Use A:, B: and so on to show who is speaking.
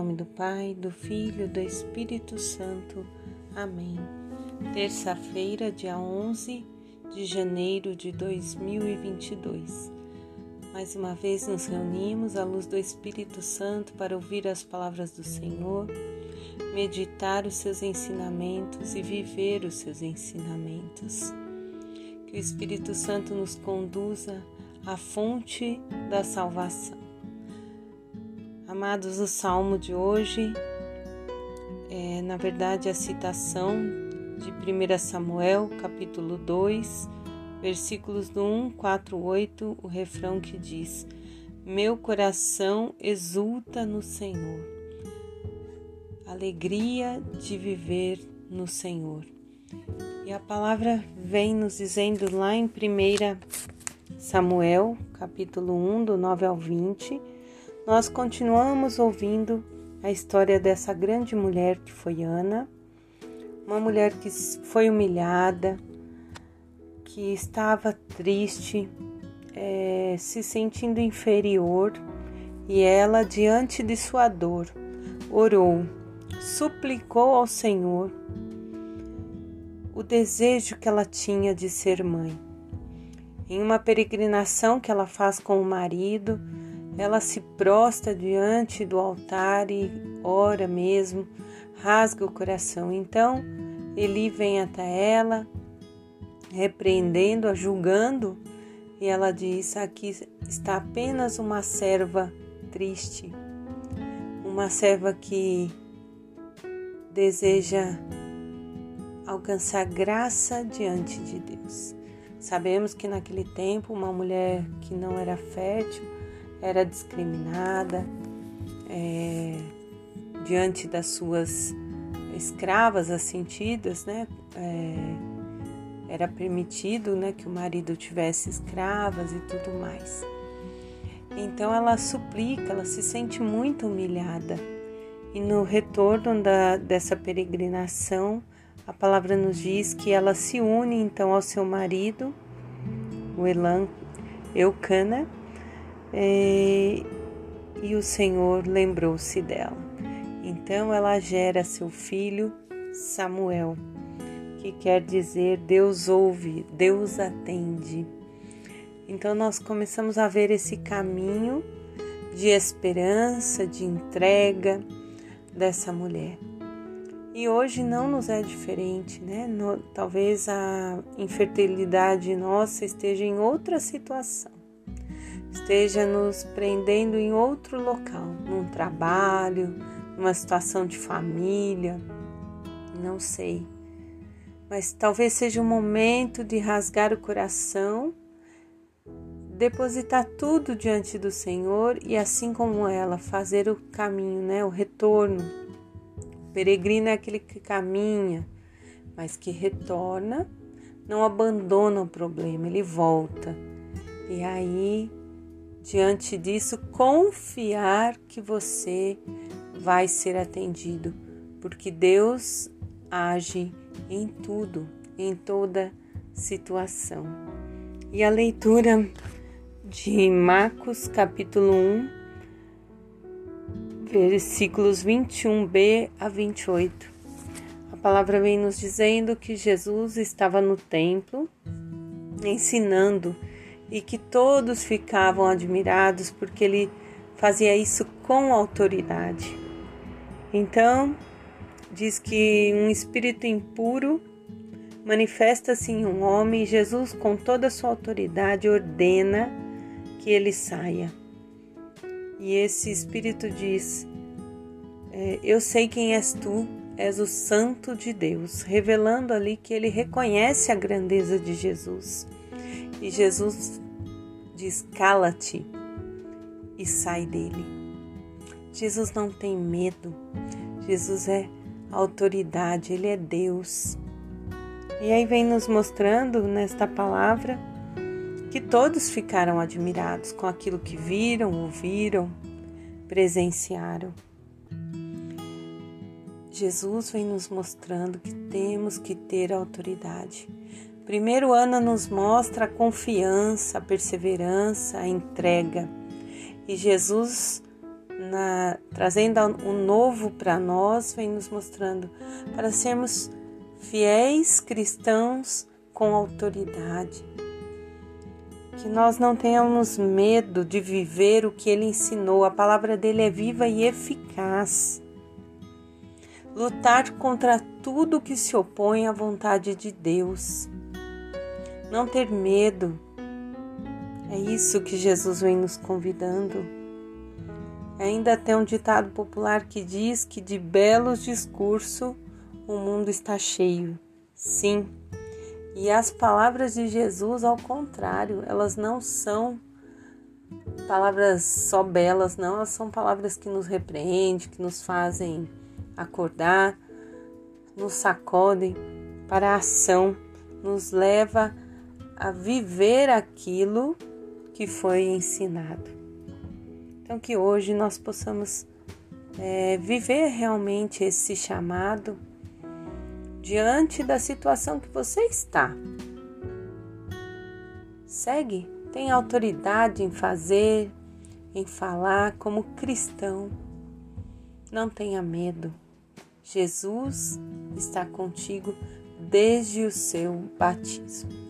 A: nome do Pai, do Filho do Espírito Santo. Amém. Terça-feira, dia 11 de janeiro de 2022. Mais uma vez nos reunimos à luz do Espírito Santo para ouvir as palavras do Senhor, meditar os seus ensinamentos e viver os seus ensinamentos. Que o Espírito Santo nos conduza à fonte da salvação. Amados, o salmo de hoje é, na verdade, a citação de 1 Samuel, capítulo 2, versículos do 1, 4, 8, o refrão que diz: Meu coração exulta no Senhor, alegria de viver no Senhor. E a palavra vem nos dizendo lá em 1 Samuel, capítulo 1, do 9 ao 20 nós continuamos ouvindo a história dessa grande mulher que foi Ana, uma mulher que foi humilhada, que estava triste, é, se sentindo inferior, e ela, diante de sua dor, orou, suplicou ao Senhor o desejo que ela tinha de ser mãe. Em uma peregrinação que ela faz com o marido, ela se prostra diante do altar e ora mesmo, rasga o coração. Então, Eli vem até ela, repreendendo-a, julgando, e ela diz: Aqui está apenas uma serva triste, uma serva que deseja alcançar graça diante de Deus. Sabemos que naquele tempo uma mulher que não era fértil era discriminada é, diante das suas escravas assentidas, né? É, era permitido né, que o marido tivesse escravas e tudo mais. Então ela suplica, ela se sente muito humilhada. E no retorno da, dessa peregrinação, a palavra nos diz que ela se une então ao seu marido, o Elan, Eucana, e, e o Senhor lembrou-se dela. Então ela gera seu filho Samuel, que quer dizer Deus ouve, Deus atende. Então nós começamos a ver esse caminho de esperança, de entrega dessa mulher. E hoje não nos é diferente, né? No, talvez a infertilidade nossa esteja em outra situação esteja nos prendendo em outro local, num trabalho, numa situação de família, não sei. Mas talvez seja o momento de rasgar o coração, depositar tudo diante do Senhor e assim como ela fazer o caminho, né, o retorno. O peregrino é aquele que caminha, mas que retorna, não abandona o problema, ele volta. E aí diante disso, confiar que você vai ser atendido, porque Deus age em tudo, em toda situação. E a leitura de Marcos, capítulo 1, versículos 21b a 28. A palavra vem nos dizendo que Jesus estava no templo ensinando e que todos ficavam admirados porque ele fazia isso com autoridade. Então, diz que um espírito impuro manifesta-se em um homem e Jesus, com toda a sua autoridade, ordena que ele saia. E esse espírito diz: é, Eu sei quem és tu, és o Santo de Deus, revelando ali que ele reconhece a grandeza de Jesus. E Jesus diz: cala-te e sai dele. Jesus não tem medo, Jesus é autoridade, ele é Deus. E aí vem nos mostrando nesta palavra que todos ficaram admirados com aquilo que viram, ouviram, presenciaram. Jesus vem nos mostrando que temos que ter autoridade. Primeiro, Ana nos mostra a confiança, a perseverança, a entrega. E Jesus na, trazendo um novo para nós, vem nos mostrando para sermos fiéis cristãos com autoridade. Que nós não tenhamos medo de viver o que ele ensinou, a palavra dele é viva e eficaz. Lutar contra tudo que se opõe à vontade de Deus. Não ter medo. É isso que Jesus vem nos convidando. Ainda tem um ditado popular que diz que de belos discursos o mundo está cheio. Sim. E as palavras de Jesus, ao contrário, elas não são palavras só belas, não, elas são palavras que nos repreendem, que nos fazem acordar, nos sacodem para a ação, nos leva a viver aquilo que foi ensinado. Então, que hoje nós possamos é, viver realmente esse chamado diante da situação que você está. Segue, tem autoridade em fazer, em falar como cristão. Não tenha medo. Jesus está contigo desde o seu batismo.